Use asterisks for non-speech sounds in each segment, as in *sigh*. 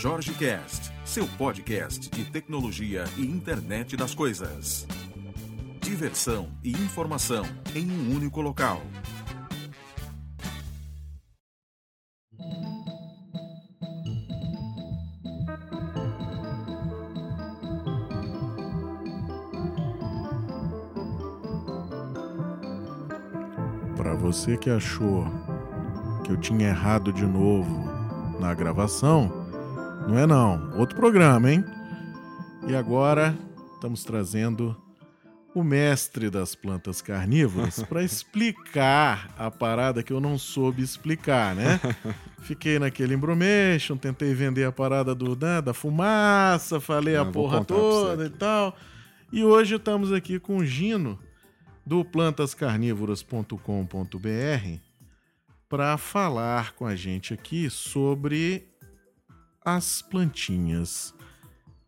Jorge Cast, seu podcast de tecnologia e internet das coisas. Diversão e informação em um único local. Para você que achou que eu tinha errado de novo na gravação, não é não. Outro programa, hein? E agora estamos trazendo o mestre das plantas carnívoras *laughs* para explicar a parada que eu não soube explicar, né? *laughs* Fiquei naquele embromation, tentei vender a parada do, né, da fumaça, falei Não, a vou porra toda e tal. E hoje estamos aqui com o Gino do plantascarnívoras.com.br para falar com a gente aqui sobre as plantinhas.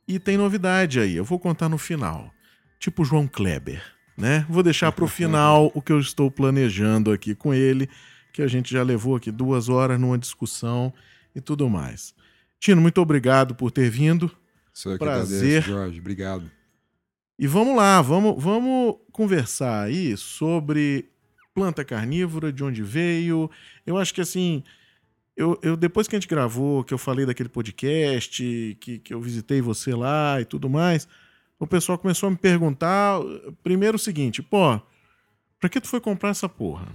E tem novidade aí, eu vou contar no final. Tipo João Kleber, né? Vou deixar para o final o que eu estou planejando aqui com ele, que a gente já levou aqui duas horas numa discussão e tudo mais. Tino, muito obrigado por ter vindo. Sou eu que Prazer. agradeço, Jorge. Obrigado. E vamos lá, vamos, vamos conversar aí sobre planta carnívora, de onde veio. Eu acho que assim, eu, eu- depois que a gente gravou, que eu falei daquele podcast, que, que eu visitei você lá e tudo mais, o pessoal começou a me perguntar, primeiro o seguinte, pô, pra que tu foi comprar essa porra?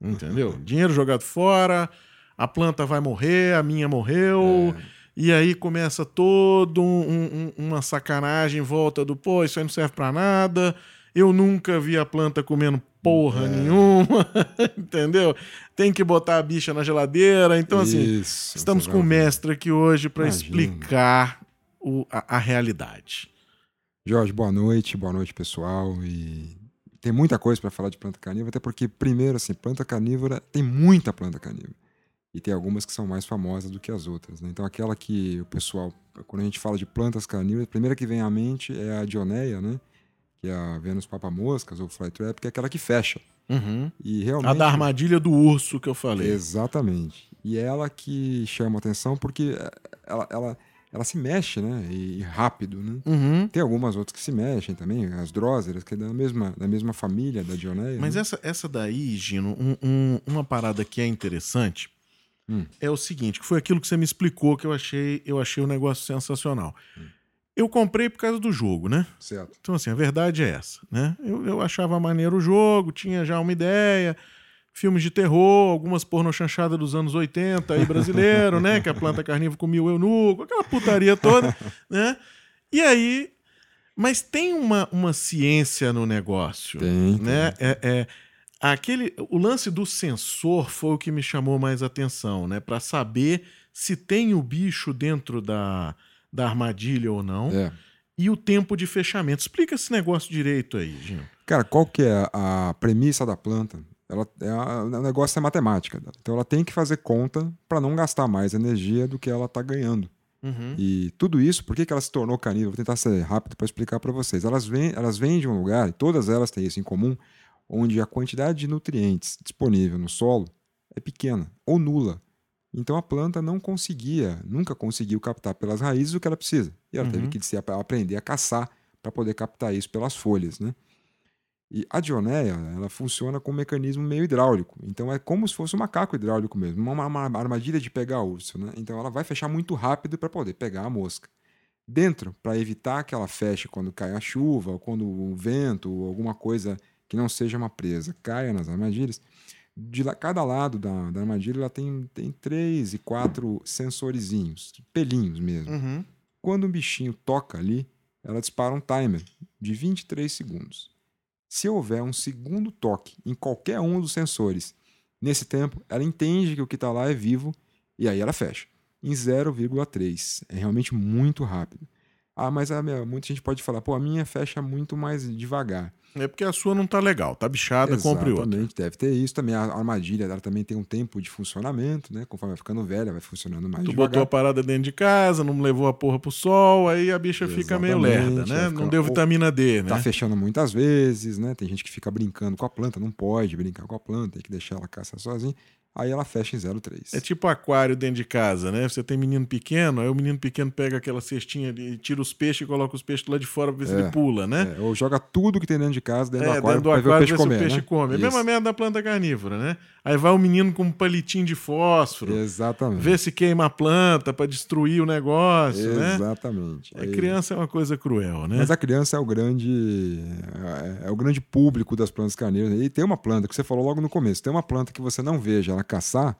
Entendeu? Dinheiro jogado fora, a planta vai morrer, a minha morreu. É, E aí começa todo um- um- uma sacanagem em volta do, pô, isso aí não serve pra nada. Eu nunca vi a planta comendo porra É. nenhuma, *laughs* entendeu? Tem que botar a bicha na geladeira. Então, assim, Isso, estamos você com o mestre aqui hoje Imagina. explicar o- a, a realidade. Jorge, boa noite, boa noite, pessoal. E tem muita coisa para falar de planta carnívora, até porque, primeiro, assim, planta carnívora, tem muita planta carnívora. E tem algumas que são mais famosas do que as outras. né? Então, aquela que o pessoal, quando a gente fala de plantas carnívoras, a primeira que vem à mente é a Dioneia, né? Que é a Venus papamoscas ou flytrap, que é aquela que fecha. E realmente. A da armadilha do urso que eu falei. Exatamente. E ela que chama atenção porque eh, ela, ela, ela se mexe, né? E, rápido, né? Uhum. Tem algumas outras que se mexem também, as dróseras, que é da mesma, da mesma família da Dioneia. Mas né? essa, essa daí, Gino, um- um- uma parada que é interessante Hum. é o seguinte, que foi aquilo que você me explicou que eu achei, eu achei um negócio sensacional. Hum. Eu comprei por causa do jogo, né? Certo. Então, assim, a verdade é essa, né? Eu, eu achava maneiro o jogo, tinha já uma ideia, filmes de terror, algumas pornochanchadas dos anos 80 aí brasileiro, né? Que a planta carnívora comia o eunuco, aquela putaria toda, *laughs* né? E aí... Mas tem uma, uma ciência no negócio, Tem, tem. né? É, é- aquele, o lance do sensor foi o que me chamou mais atenção, né? Para saber se tem o bicho dentro da, da armadilha ou não É. e o tempo de fechamento. Explica esse negócio direito aí, Gino. Cara, qual que é a premissa da planta? Ela, é a- o negócio é matemática. dela. Então ela tem que fazer conta para não gastar mais energia do que ela está ganhando. Uhum. E tudo isso, por que, que ela se tornou carnívora? Vou tentar ser rápido para explicar para vocês. Elas vêm, elas vêm de um lugar, e todas elas têm isso em comum, onde a quantidade de nutrientes disponível no solo é pequena ou nula. Então a planta não conseguia, nunca conseguiu captar pelas raízes o que ela precisa. E ela teve Uhum. que se ap- aprender a caçar para poder captar isso pelas folhas, né? E a dioneia, ela funciona com um mecanismo meio hidráulico. Então é como se fosse um macaco hidráulico mesmo, uma, uma armadilha de pegar urso, né? Então ela vai fechar muito rápido para poder pegar a mosca. Dentro, para evitar que ela feche quando cai a chuva, ou quando o vento, ou alguma coisa que não seja uma presa caia nas armadilhas, de cada lado da, da armadilha ela tem, tem três e quatro sensorizinhos, pelinhos mesmo. Uhum. Quando um bichinho toca ali, ela dispara um timer de 23 segundos. Se houver um segundo toque em qualquer um dos sensores, nesse tempo, ela entende que o que está lá é vivo e aí ela fecha. Em 0,3. É realmente muito rápido. Ah, mas a minha- muita gente pode falar, pô, a minha fecha muito mais devagar. É porque a sua não tá legal, tá bichada, compre outra. Exatamente, deve ter isso também. A armadilha ela também tem um tempo de funcionamento, né? Conforme vai ficando velha, vai funcionando mais Tu devagar. botou a parada dentro de casa, não levou a porra pro sol, aí a bicha fica meio Exatamente, lerda, né? vai Não deu vitamina D, né? Tá fechando muitas vezes, né? Tem gente que fica brincando com a planta, não pode brincar com a planta, tem que deixar ela caçar sozinha. Aí ela fecha em 0,3. É tipo aquário dentro de casa, né? Você tem menino pequeno, aí o menino pequeno pega aquela cestinha e tira os peixes e coloca os peixes lá de fora pra ver se É, ele pula, né? É, ou joga tudo que tem dentro de casa dentro É, do aquário dentro do pra ver o aquário peixe comer. o peixe né? come. É a mesma merda da planta carnívora, né? Aí vai o menino com um palitinho de fósforo, Exatamente. vê se queima a planta pra destruir o negócio, né? Exatamente. A criança é uma coisa cruel, né? Mas a criança é o grande é, é o grande público das plantas carnívoras. E tem uma planta que você falou logo no começo, tem uma planta que você não veja ela caçar,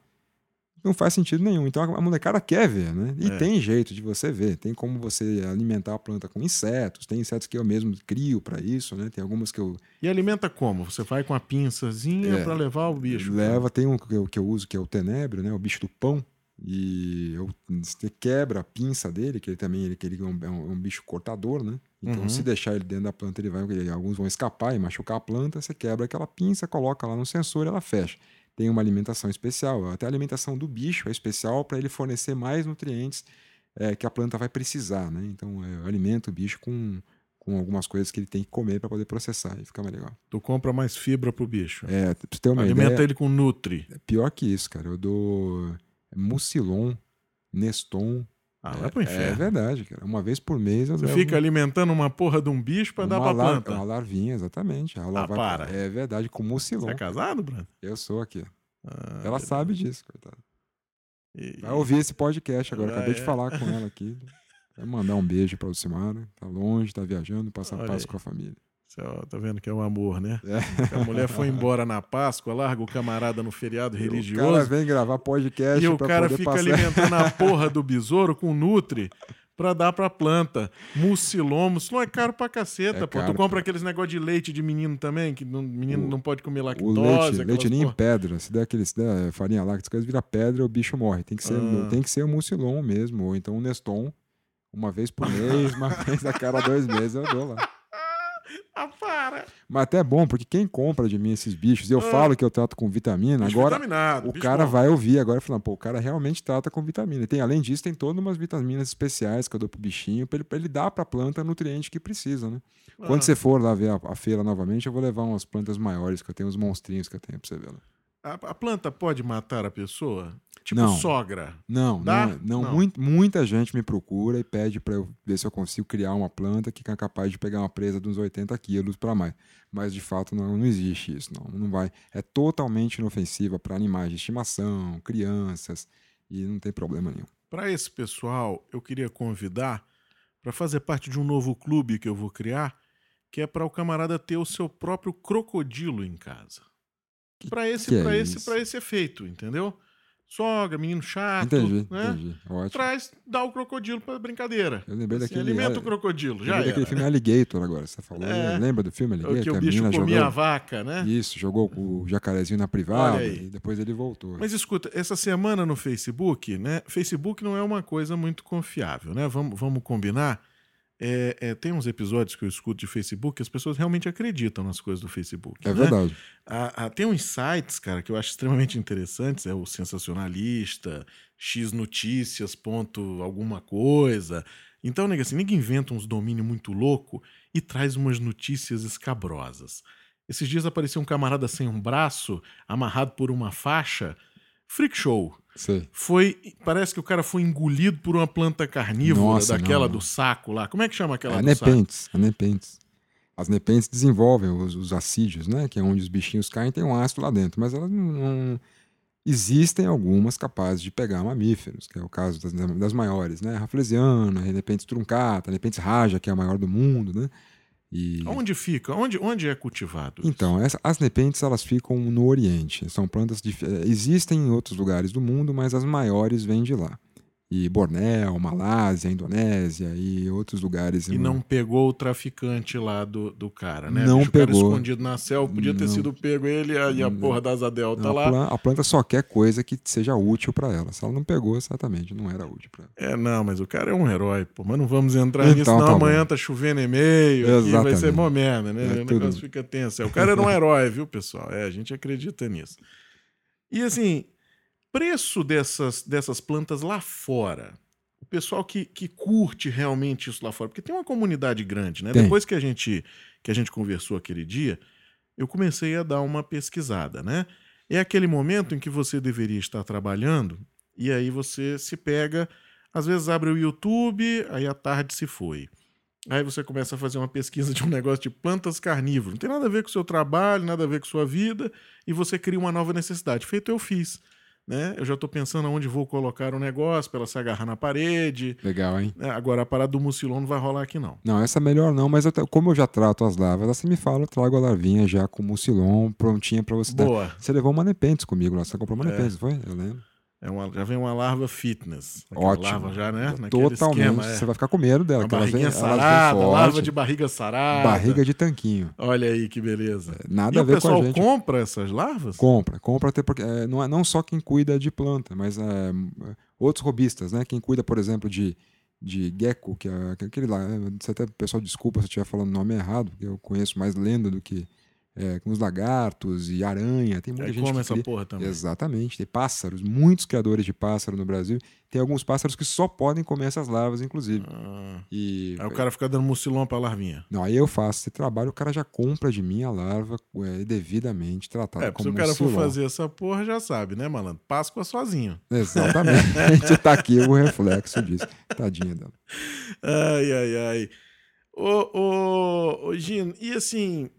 não faz sentido nenhum. Então a molecada quer ver, né? E É. tem jeito de você ver, tem como você alimentar a planta com insetos, tem insetos que eu mesmo crio para isso, né? Tem algumas que eu E alimenta como? Você vai com a pinçazinha É, pra levar o bicho. leva, tem um que eu, que eu uso que é o tenebro, né? O bicho do pão. E eu, você quebra a pinça dele, que ele também ele, que ele é, um, é um- é um bicho cortador, né? Então, Uhum. se deixar ele dentro da planta, ele vai, ele- alguns vão escapar e machucar a planta. Você quebra aquela pinça, coloca lá no sensor e ela fecha. Tem uma alimentação especial. Até a alimentação do bicho é especial para ele fornecer mais nutrientes é, que a planta vai precisar, né? Então, é, eu alimento o bicho com, com algumas coisas que ele tem que comer para poder processar e fica mais legal. Tu compra mais fibra pro bicho. É, pra ter uma Alimenta ideia, ele com Nutri. é pior que isso, cara. Eu dou Mucilon, Neston. Ah, vai pro é, inferno. verdade, cara. Uma vez por mês Você levo fica alimentando uma porra de um bicho pra dar pra lar- planta. uma larvinha, exatamente. Ela Ah, vai- para. É verdade, com Você Mucilon. é casado, Bruno? Eu sou aqui. Ah, Ela sabe disso, coitada. e- Vai ouvir esse podcast agora. Ah, Acabei de é? falar com ela *laughs* aqui. Vai mandar um beijo pra Lucimara. Tá longe, tá viajando, passa paz aí. com a família. Ó, tá vendo que é um amor, né? É. A mulher foi embora na Páscoa, larga o camarada no feriado O cara religioso vem gravar podcast e o cara fica passar. alimentando a *laughs* porra do besouro com Nutri pra dar pra planta. Mucilon, mucilon é caro pra caceta, É pô. caro, tu compra pô. aqueles negócio de leite de menino também, que não- menino O- não pode comer O lactose. leite, leite ninho em pedra. Se der, aquele, se der farinha as coisas vira pedra, o bicho morre. Tem que ser, Ah. tem que ser o mucilon mesmo, ou então o Neston. Uma vez por *laughs* mês, uma vez a cada dois meses eu dou lá. Ah, para! Mas até é bom, porque quem compra de mim esses bichos, eu Ah. falo que eu trato com vitamina, Bicho agora o cara bom. vai ouvir agora falando, pô, o cara realmente trata com vitamina. Tem, além disso, tem todas umas vitaminas especiais que eu dou pro bichinho, pra ele, pra ele dar pra planta o nutriente que precisa, né? Quando Ah. você for lá ver a, a feira novamente, eu vou levar umas plantas maiores, que eu tenho uns monstrinhos que eu tenho pra você ver lá. A, a planta pode matar a pessoa? Tipo Não. sogra. Não, Dá? não, não, Não. muito- muita gente me procura e pede para eu ver se eu consigo criar uma planta que é capaz de pegar uma presa de uns 80 quilos para mais. Mas de fato não, não existe isso, não, não vai. É totalmente inofensiva para animais de estimação, crianças e não tem problema nenhum. Para esse pessoal, eu queria convidar para fazer parte de um novo clube que eu vou criar, que é para o camarada ter o seu próprio crocodilo em casa. Para esse, que é esse, para esse efeito, entendeu? Sogra, menino chato, entendi, né? entendi. Ótimo. Traz, dá o crocodilo para brincadeira. Eu lembrei Assim, daquele. alimenta é, o crocodilo, já daquele filme Alligator agora, você falou. É. Lembra do filme O Alligator? que o a bicho comia a jogou, vaca, né? Isso, jogou o jacarezinho na privada e depois ele voltou. Mas escuta, essa semana no Facebook, né? Facebook não é uma coisa muito confiável, né? Vamos, vamos combinar. É, é, tem uns episódios que eu escuto de Facebook que as pessoas realmente acreditam nas coisas do Facebook. é né? verdade. Ah, ah, tem uns sites, cara, que eu acho extremamente interessantes. É o Sensacionalista, X Notícias, ponto alguma coisa. Então, nega, assim, ninguém inventa uns domínios muito louco e traz umas notícias escabrosas. Esses dias apareceu um camarada sem um braço, amarrado por uma faixa. Freak show. Sei. Foi. Parece que o cara foi engolido por uma planta carnívora, Nossa, daquela não, do saco lá. Como é que chama aquela a do saco? nepentes, a nepentes. As nepentes desenvolvem os, os acídeos, né? Que é onde os bichinhos caem, tem um ácido lá dentro. Mas elas não, não- Existem algumas capazes de pegar mamíferos, que é o caso das, das maiores, né? Raflesiana, Nepentes truncata, Nepentes raja, que é a maior do mundo, né? E... Onde fica? Onde, onde é cultivado? Então, essa- as nepentes elas ficam no Oriente. São plantas dif- eh, existem em outros lugares do mundo, mas as maiores vêm de lá. E Bornéu, Malásia, Indonésia e outros lugares. E não pegou o traficante lá do, do cara, né? Não Bicho, o cara pegou. escondido na selva, podia ter Não. sido pego ele e a, e a Não. porra da asa delta a, lá. plan- a planta só quer coisa que seja útil para ela. Se ela não pegou, exatamente, não era útil para ela. É, não, mas o cara é um herói, pô. Mas não vamos entrar Então, nisso, não. tá bom. Amanhã tá chovendo e-mail, aqui vai ser mó merda, né? É o tudo- negócio fica tenso. O cara era um *laughs* herói, viu, pessoal? É, a gente acredita nisso. E assim, preço dessas, dessas plantas lá fora. O pessoal que, que curte realmente isso lá fora, porque tem uma comunidade grande, né? Tem. Depois que a gente que a gente conversou aquele dia, eu comecei a dar uma pesquisada, né? É aquele momento em que você deveria estar trabalhando e aí você se pega, às vezes abre o YouTube, aí a tarde se foi. Aí você começa a fazer uma pesquisa de um negócio de plantas carnívoras. Não tem nada a ver com o seu trabalho, nada a ver com sua vida, e você cria uma nova necessidade. Feito eu fiz. Né? Eu já estou pensando aonde vou colocar o negócio para ela se agarrar na parede. Legal, hein? É, agora a parada do mucilon não vai rolar aqui, não. Não, essa é melhor não, mas eu, como eu já trato as larvas, você me fala, eu trago a larvinha já com mucilon prontinha para você Boa. dar. Você levou uma nepentes comigo lá, você comprou uma É. nepentes, foi? Eu lembro. É uma, já vem uma larva fitness. Ótimo. larva já, né? Naquele Totalmente. esquema, é. Você vai ficar com medo dela, Uma elas elas vêm sarada, larva de barriga sarada. barriga de tanquinho. Olha aí que beleza. Nada E a o ver com a pessoal gente. compra essas larvas? Compra, compra até porque é, não é não só quem cuida de planta, mas é, outros robistas, né? Quem cuida, por exemplo, de, de gecko, que é aquele lá. é, Você até, pessoal, desculpa se eu estiver falando o nome errado, porque eu conheço mais lenda do que é, com os lagartos e aranha. Tem muita Aí gente come que essa cria. porra também. Exatamente, tem pássaros, muitos criadores de pássaro no Brasil. Tem alguns pássaros que só podem comer essas larvas, inclusive. Ah, E aí o cara fica dando mucilão pra larvinha. não, aí eu faço esse trabalho, o cara já compra de mim a larva é, devidamente tratada É, como se o cara for mucilon. fazer essa porra, já sabe, né, malandro? Páscoa sozinho. Exatamente. *laughs* tá aqui o reflexo disso. Tadinha dela. Ai, ai, ai. Ô, ô, ô, Gino, e assim,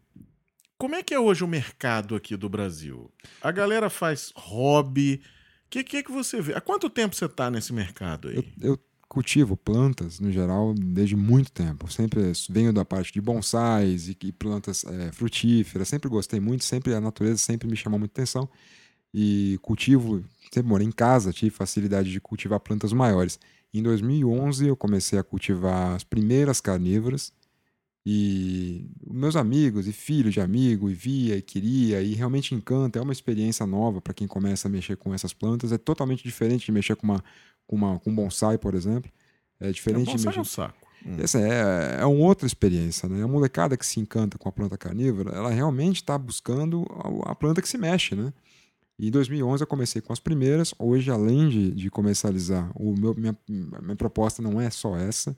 como é que é hoje o mercado aqui do Brasil? A galera faz hobby. O que, que que você vê? Há quanto tempo você tá nesse mercado aí? Eu, eu cultivo plantas, no geral, desde muito tempo. Sempre venho da parte de bonsais e, e plantas é, frutíferas. Sempre gostei muito, sempre a natureza sempre me chamou muita atenção. E cultivo, sempre morei em casa, tive facilidade de cultivar plantas maiores. Em 2011 eu comecei a cultivar as primeiras carnívoras e meus amigos e filhos de amigo e via e queria e realmente encanta, é uma experiência nova para quem começa a mexer com essas plantas, é totalmente diferente de mexer com uma com uma com bonsai, por exemplo. É diferente de bonsai mexer é um saco. Hum. essa é, é uma outra experiência, né? A molecada que se encanta com a planta carnívora, ela realmente está buscando a, a planta que se mexe, né? E em 2011 eu comecei com as primeiras. Hoje, além de, de comercializar, o meu, minha, minha proposta não é só essa.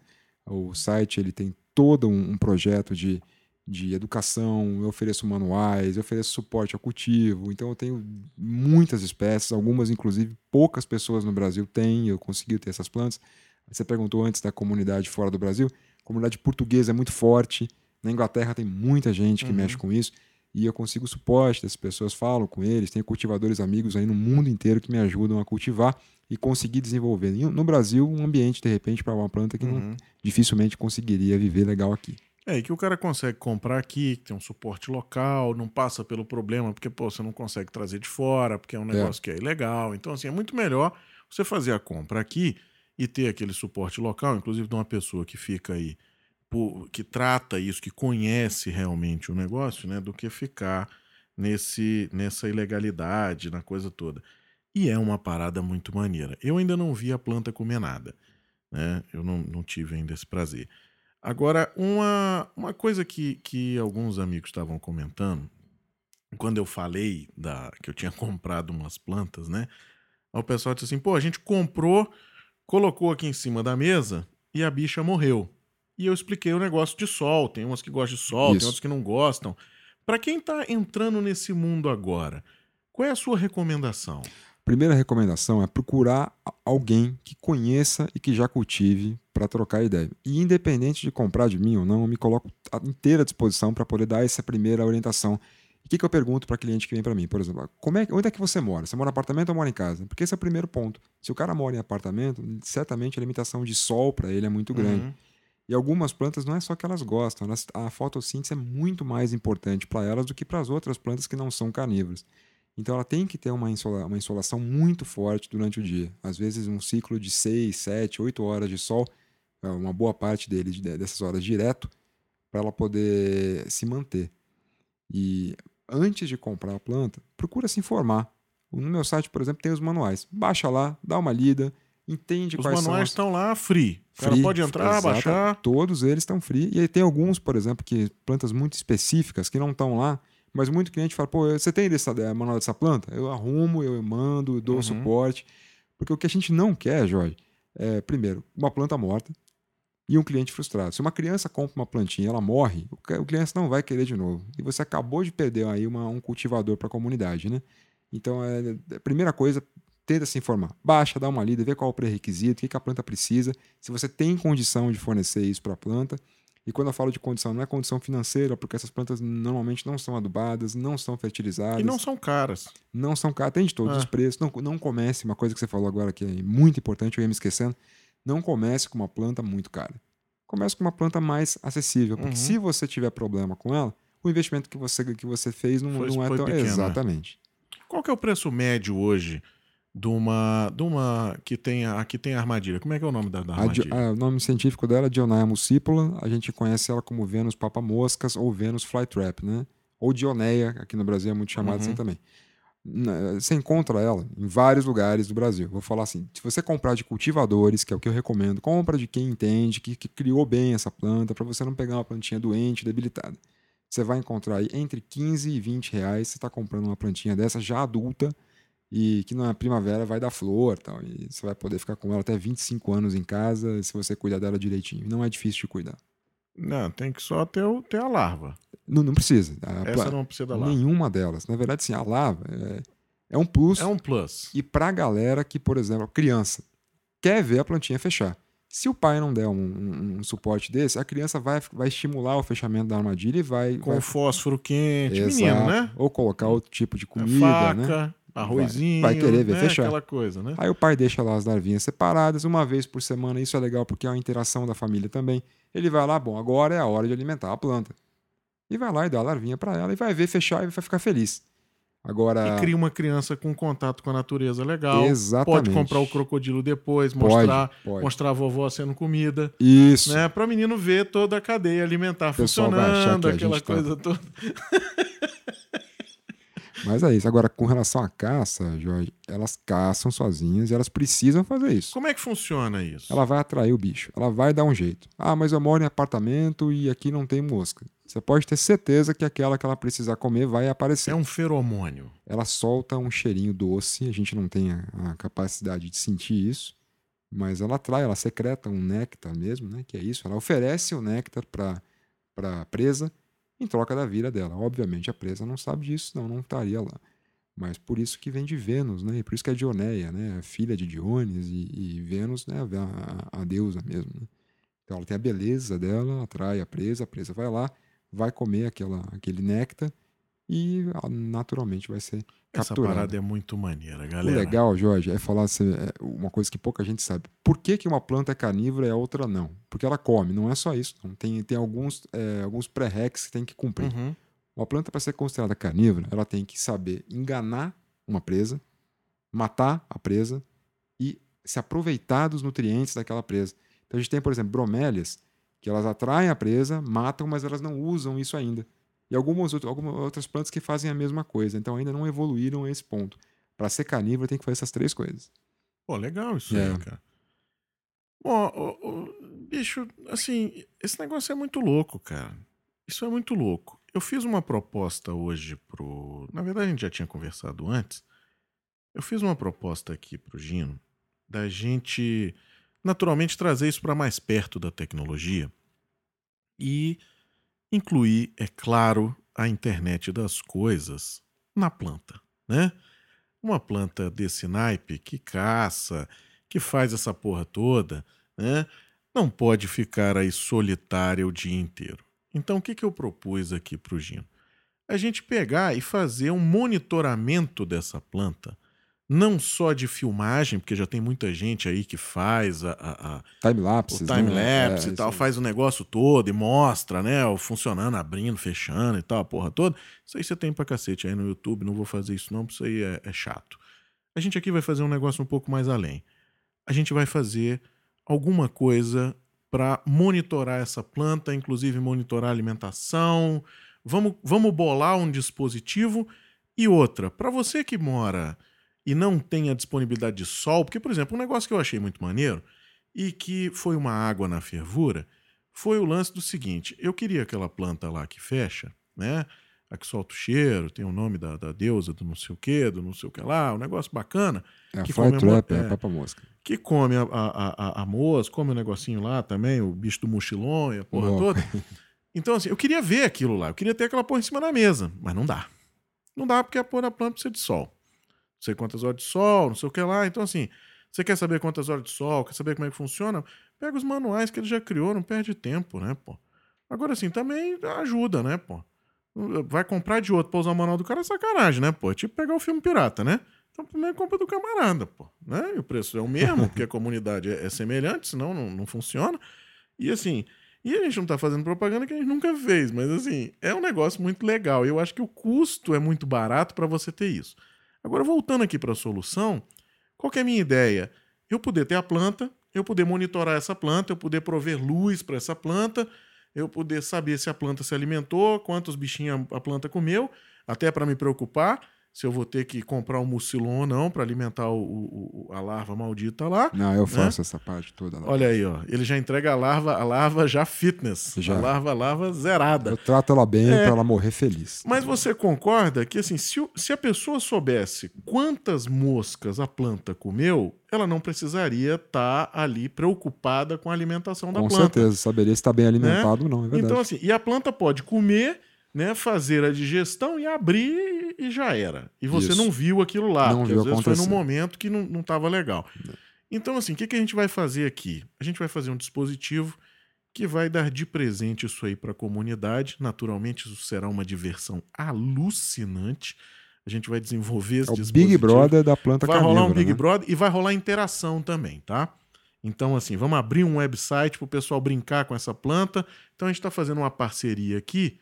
O site ele tem todo um, um projeto de, de educação. Eu ofereço manuais, eu ofereço suporte ao cultivo. Então eu tenho muitas espécies, algumas inclusive poucas pessoas no Brasil têm. Eu consegui ter essas plantas. Você perguntou antes da comunidade fora do Brasil. A comunidade portuguesa é muito forte. Na Inglaterra tem muita gente que Uhum. mexe com isso. E eu consigo suporte dessas pessoas, falo com eles. Tenho cultivadores amigos aí no mundo inteiro que me ajudam a cultivar e conseguir desenvolver. E No Brasil, um ambiente, de repente, para uma planta que não, Uhum. dificilmente conseguiria viver legal aqui. É, e que o cara consegue comprar aqui, que tem um suporte local, não passa pelo problema, porque, pô, você não consegue trazer de fora, porque é um negócio que é ilegal. Então, assim, é muito melhor você fazer a compra aqui e ter aquele suporte local, inclusive de uma pessoa que fica aí, que trata isso, que conhece realmente o negócio, né, do que ficar nesse, nessa ilegalidade, na coisa toda. E é uma parada muito maneira. Eu ainda não vi a planta comer nada, né? Eu não, não tive ainda esse prazer. Agora, uma, uma coisa que, que alguns amigos estavam comentando, quando eu falei da, que eu tinha *laughs* comprado umas plantas, né? O pessoal disse assim: pô, a gente comprou, colocou aqui em cima da mesa e a bicha morreu. E eu expliquei o negócio de sol. Tem umas que gostam de sol, Isso. tem outras que não gostam. Para quem tá entrando nesse mundo agora, qual é a sua recomendação? Primeira recomendação é procurar alguém que conheça e que já cultive para trocar ideia. E independente de comprar de mim ou não, eu me coloco à inteira disposição para poder dar essa primeira orientação. O que, que eu pergunto para cliente que vem para mim? Por exemplo, como é, onde é que você mora? Você mora em apartamento ou mora em casa? Porque esse é o primeiro ponto. Se o cara mora em apartamento, certamente a limitação de sol para ele é muito grande. Uhum. E algumas plantas não é só que elas gostam, elas- a fotossíntese é muito mais importante para elas do que para as outras plantas que não são carnívoras. Então ela tem que ter uma, insola- uma insolação muito forte durante o dia. Às vezes um ciclo de 6, 7, 8 horas de sol, é uma boa parte dele, de- dessas horas direto, para ela poder se manter. E antes de comprar a planta, procura se informar. No meu site, por exemplo, tem os manuais. Baixa lá, dá uma lida, entende Os quais são manuais as estão lá free. O cara pode entrar, exata- baixar. Todos eles estão free. E aí tem alguns, por exemplo, que plantas muito específicas que não estão lá, mas muito cliente fala: pô, você tem dessa, eh, manual dessa planta? Eu arrumo, eu mando, dou Uhum. suporte. Porque o que a gente não quer, Jorge, é, primeiro, uma planta morta e um cliente frustrado. Se uma criança compra uma plantinha e ela morre, o cliente não vai querer de novo. E você acabou de perder aí uma- um cultivador para a comunidade, né? Então, é, a primeira coisa, tenta se informar. Baixa, dá uma lida, vê qual é o pré-requisito, o que, a planta precisa, se você tem condição de fornecer isso para a planta. E quando eu falo de condição, não é condição financeira, porque essas plantas normalmente não são adubadas, não são fertilizadas. E não são caras. Não são caras, tem de todos os preços. Não, não comece, uma coisa que você falou agora que é muito importante, eu ia me esquecendo. Não comece com uma planta muito cara. Comece com uma planta mais acessível, porque Uhum. se você tiver problema com ela, o investimento que você, que você fez não, Foi- não é tão. pequeno, né? Exatamente. Qual que é o preço médio hoje de uma, de uma que tem a, que tem a armadilha? Como é que é o nome da, da armadilha? a- o nome científico dela é Dionaea muscipula. A gente conhece ela como Vênus papa-moscas ou Vênus flytrap, né? Ou Dioneia, aqui no Brasil é muito chamada Uhum. assim também. Você encontra ela em vários lugares do Brasil. Vou falar assim: se você comprar de cultivadores, que é o que eu recomendo, compra de quem entende, que, que criou bem essa planta, para você não pegar uma plantinha doente, debilitada. Você vai encontrar aí entre 15 e 20 reais. Você está comprando uma plantinha dessa já adulta e que na primavera vai dar flor tal, e você vai poder ficar com ela até 25 anos em casa se você cuidar dela direitinho. Não é difícil de cuidar. Não, tem que só ter, o, ter a larva. Não, não precisa. A Essa não precisa da larva. Nenhuma delas. Na verdade, sim, a lava é, é um plus. É um plus. E pra galera que, por exemplo, criança, quer ver a plantinha fechar. Se o pai não der um, um- um suporte desse, a criança vai, vai estimular o fechamento da armadilha e vai. Com vai fósforo quente. Exato. Menino, né? Ou colocar outro tipo de comida, Faca, né? Arrozinho. Vai querer ver né? fechar. Aquela coisa, né? Aí o pai deixa lá as larvinhas separadas, uma vez por semana. Isso é legal porque é uma interação da família também. Ele vai lá, bom, agora é a hora de alimentar a planta. E vai lá e dá a larvinha para ela e vai ver fechar e vai ficar feliz. Agora. E cria uma criança com contato com a natureza legal. Exatamente. Pode comprar o crocodilo depois, Pode, mostrar, pode. mostrar a vovó sendo comida, Isso. né? Para o menino ver toda a cadeia alimentar pessoal vai funcionando, aquela tá- coisa toda. *laughs* Mas é isso. Agora, com relação à caça, Jorge, elas caçam sozinhas e elas precisam fazer isso. Como é que funciona isso? Ela vai atrair o bicho, ela vai dar um jeito. Ah, mas eu moro em apartamento e aqui não tem mosca. Você pode ter certeza que aquela que ela precisar comer vai aparecer. É um feromônio. Ela solta um cheirinho doce, a gente não tem a, a capacidade de sentir isso, mas ela atrai, ela secreta um néctar mesmo, né? Que é isso. Ela oferece o néctar para a presa em troca da vida dela. Obviamente a presa não sabe disso, não, não estaria lá. Mas por isso que vem de Vênus, né? E por isso que é Dioneia, né? A filha de Diones e, e Vênus, né? A, a, a deusa mesmo. Né? Então ela tem a beleza dela, atrai a presa, a presa vai lá, vai comer aquela, aquele néctar e ah, naturalmente vai ser Essa capturada. parada é muito maneira, O galera. legal, Jorge, é falar assim, é, uma coisa que pouca gente sabe. Por que, que uma planta é carnívora e a outra não? Porque ela come, não é só isso. Não. Tem, tem alguns, é, alguns pré-recs que tem que cumprir. Uhum. Uma planta, para ser considerada carnívora, ela tem que saber enganar uma presa, matar a presa e se aproveitar dos nutrientes daquela presa. Então a gente tem, por exemplo, bromélias, que elas atraem a presa, matam, mas elas não usam isso ainda. E algumas, outras- algumas outras plantas que fazem a mesma coisa. Então ainda não evoluíram a esse ponto. Para ser carnívoro, tem que fazer essas três coisas. Pô, legal isso É. aí, cara. Bom, bicho, assim, esse negócio é muito louco, cara. Isso é muito louco. Eu fiz uma proposta hoje pro. Na verdade, a gente já tinha conversado antes. Eu fiz uma proposta aqui pro Gino da gente, naturalmente, trazer isso para mais perto da tecnologia e incluir, é claro, a internet das coisas na planta, né? Uma planta desse naipe que caça, que faz essa porra toda, né? Não pode ficar aí solitária o dia inteiro. Então, o que, que eu propus aqui para o Gino? A gente pegar e fazer um monitoramento dessa planta, não só de filmagem, porque já tem muita gente aí que faz a- a- a, Time-lapse. o time-lapse e tal, faz faz o negócio todo e mostra, né? O funcionando, abrindo, fechando e tal, a porra toda. Isso aí você tem pra cacete aí no YouTube, não vou fazer isso não, porque isso aí é, é chato. A gente aqui vai fazer um negócio um pouco mais além. A gente vai fazer alguma coisa para monitorar essa planta, inclusive monitorar a alimentação. Vamos, vamos bolar um dispositivo e outra. Para você que mora e não tem a disponibilidade de sol, porque, por exemplo, um negócio que eu achei muito maneiro e que foi uma água na fervura foi o lance do seguinte: eu queria aquela planta lá que fecha, né? A que solta o cheiro, tem o nome da, da deusa do não sei o que, do não sei o que lá, um negócio bacana, É a que comemora- trap, é é. a papa mosca. que come a, a, a, a moça, come o negocinho lá também, o bicho do mochilão e a porra toda. *laughs* Então, assim, eu queria ver aquilo lá, eu queria ter aquela porra em cima da mesa, mas não dá. Não dá porque a porra da planta precisa de sol. Sei quantas horas de sol, não sei o que lá. Então, assim, você quer saber quantas horas de sol, quer saber como é que funciona? Pega os manuais que ele já criou, não perde tempo, né, pô? Agora, assim, também ajuda, né, pô? Vai comprar de outro pra usar o manual do cara é sacanagem, né, pô? É tipo pegar o filme pirata, né? Então, primeiro compra do camarada, pô. Né? E o preço é o mesmo, porque a comunidade é, é semelhante, senão não, não funciona. E assim, e a gente não tá fazendo propaganda que a gente nunca fez, mas assim, é um negócio muito legal. E eu acho que o custo é muito barato para você ter isso. Agora, voltando aqui para a solução, qual é a minha ideia? Eu poder ter a planta, eu poder monitorar essa planta, eu poder prover luz para essa planta, eu poder saber se a planta se alimentou, quantos bichinhos a planta comeu, até para me preocupar se eu vou ter que comprar um mucilon ou não para alimentar o, o, a larva maldita lá. Não, eu né? faço essa parte toda. Lá. Olha aí, ó. Ele já entrega a larva, a larva já fitness. Já. A larva, a larva zerada. Eu trato ela bem é. para ela morrer feliz. Mas você concorda que, assim, se, se a pessoa soubesse quantas moscas a planta comeu, ela não precisaria estar tá ali preocupada com a alimentação da com planta. Com certeza, saberia se está bem alimentado né? ou não, é verdade. Então, assim, e a planta pode comer né, fazer a digestão e abrir e já era. E você Isso. não viu aquilo lá, não porque viu às vezes acontecer. foi num momento que não estava legal. Não. Então, assim, o que, que a gente vai fazer aqui? A gente vai fazer um dispositivo que vai dar de presente isso aí para a comunidade. Naturalmente, isso será uma diversão alucinante. A gente vai desenvolver esse é o. Big Brother da planta Vai rolar um Big né? Brother e vai rolar interação também, tá? Então, assim, vamos abrir um website para o pessoal brincar com essa planta. Então, a gente está fazendo uma parceria aqui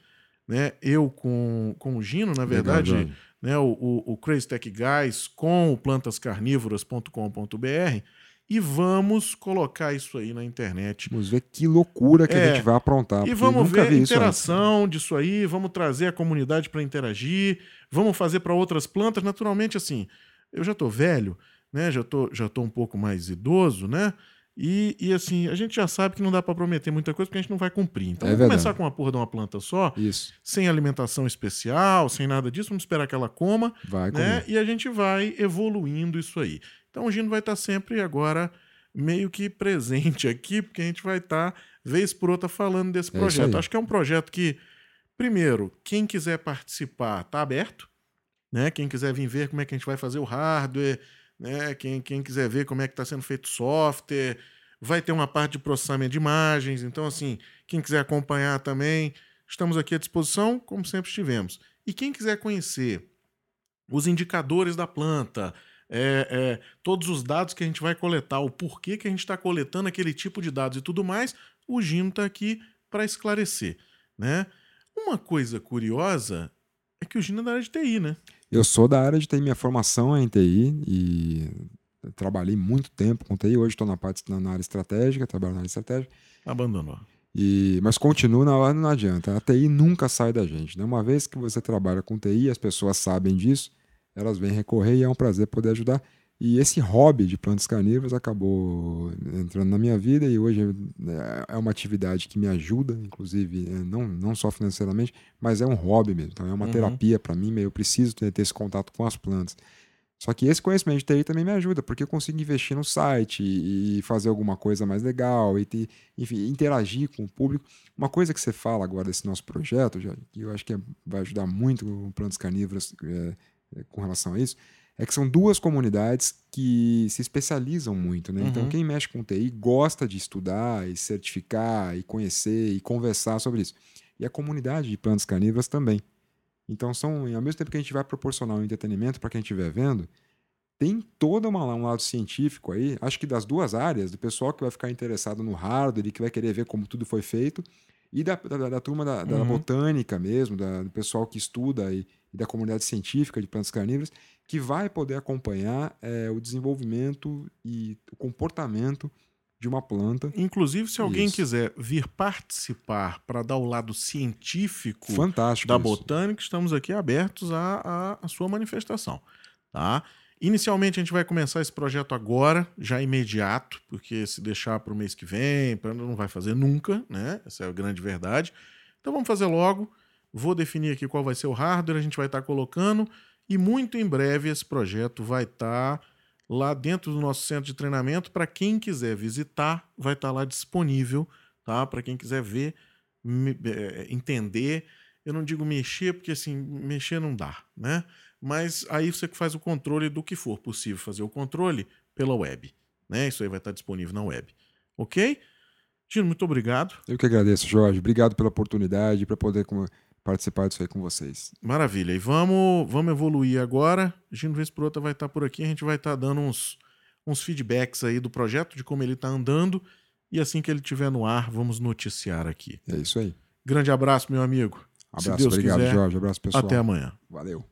né? Eu com, com o Gino, na verdade, Legal, né? o, o, o Crazy Tech Guys com o plantascarnívoras.com.br e vamos colocar isso aí na internet. Vamos ver que loucura que é, a gente vai aprontar. E vamos ver a interação disso aí, vamos trazer a comunidade para interagir, vamos fazer para outras plantas. Naturalmente, assim, eu já tô velho, né? Já tô, já tô um pouco mais idoso, né? E, e, assim, a gente já sabe que não dá para prometer muita coisa porque a gente não vai cumprir. Então, é vamos verdade. começar com uma porra de uma planta só, Isso. sem alimentação especial, sem nada disso. Vamos esperar que ela coma. Vai né? E a gente vai evoluindo isso aí. Então, o Gino vai estar sempre agora meio que presente aqui, porque a gente vai estar, vez por outra, falando desse é projeto. Acho que é um projeto que, primeiro, quem quiser participar, está aberto. Né? Quem quiser vir ver como é que a gente vai fazer o hardware né? Quem, quem quiser ver como é que está sendo feito o software, vai ter uma parte de processamento de imagens. Então, assim, quem quiser acompanhar também, estamos aqui à disposição, como sempre estivemos. E quem quiser conhecer os indicadores da planta, é, é, todos os dados que a gente vai coletar, o porquê que a gente está coletando aquele tipo de dados e tudo mais, o Gino está aqui para esclarecer. Né? Uma coisa curiosa é que o Gino é da área de TI, né? Eu sou da área de TI, minha formação é em TI e trabalhei muito tempo com TI. Hoje estou na parte na área estratégica, trabalho na área estratégica. Abandonou. E, mas continuo na hora, não adianta. A TI nunca sai da gente. Né? Uma vez que você trabalha com TI, as pessoas sabem disso, elas vêm recorrer e é um prazer poder ajudar. E esse hobby de plantas carnívoras acabou entrando na minha vida e hoje é, é uma atividade que me ajuda, inclusive, é, não, não só financeiramente, mas é um hobby mesmo. Então é uma uhum. terapia para mim, eu preciso ter, ter, esse contato com as plantas. Só que esse conhecimento de TI também me ajuda, porque eu consigo investir no site e, fazer alguma coisa mais legal e ter, enfim, interagir com o público. Uma coisa que você fala agora desse nosso projeto, que eu acho que é, vai ajudar muito o Plantas Carnívoras é, com relação a isso, é que são duas comunidades que se especializam muito, né? Então, uhum. Então, quem mexe com TI gosta de estudar e certificar e conhecer e conversar sobre isso. E a comunidade de plantas carnívoras também. Então, são, ao mesmo tempo que a gente vai proporcionar um entretenimento para quem estiver vendo, tem todo uma, um lado científico aí, acho que das duas áreas, do pessoal que vai ficar interessado no hardware e que vai querer ver como tudo foi feito, e da, da, da turma da, da uhum. botânica mesmo, da, do pessoal que estuda e, e, da comunidade científica de plantas carnívoras, que vai poder acompanhar é, o desenvolvimento e o comportamento de uma planta. Inclusive, se alguém isso. quiser vir participar para dar o lado científico Fantástico da botânica, estamos aqui abertos à, à, à sua manifestação. Tá? Inicialmente a gente vai começar esse projeto agora, já imediato, porque se deixar para o mês que vem, não vai fazer nunca, né? Essa é a grande verdade. Então vamos fazer logo. Vou definir aqui qual vai ser o hardware, a gente vai estar tá colocando e muito em breve esse projeto vai estar tá lá dentro do nosso centro de treinamento para quem quiser visitar, vai estar tá lá disponível, tá? Para quem quiser ver, me, é, entender. Eu não digo mexer porque assim mexer não dá, né? mas aí você faz o controle do que for possível fazer o controle pela web. Né? Isso aí vai estar disponível na web. Ok? Gino, muito obrigado. Eu que agradeço, Jorge. Obrigado pela oportunidade para poder participar disso aí com vocês. Maravilha. E vamos, vamos evoluir agora. Gino Vesprota vai estar por aqui. A gente vai estar dando uns, uns feedbacks aí do projeto, de como ele está andando. E assim que ele estiver no ar, vamos noticiar aqui. É isso aí. Grande abraço, meu amigo. Abraço, obrigado, quiser, Jorge. Abraço, pessoal. Até amanhã. Valeu.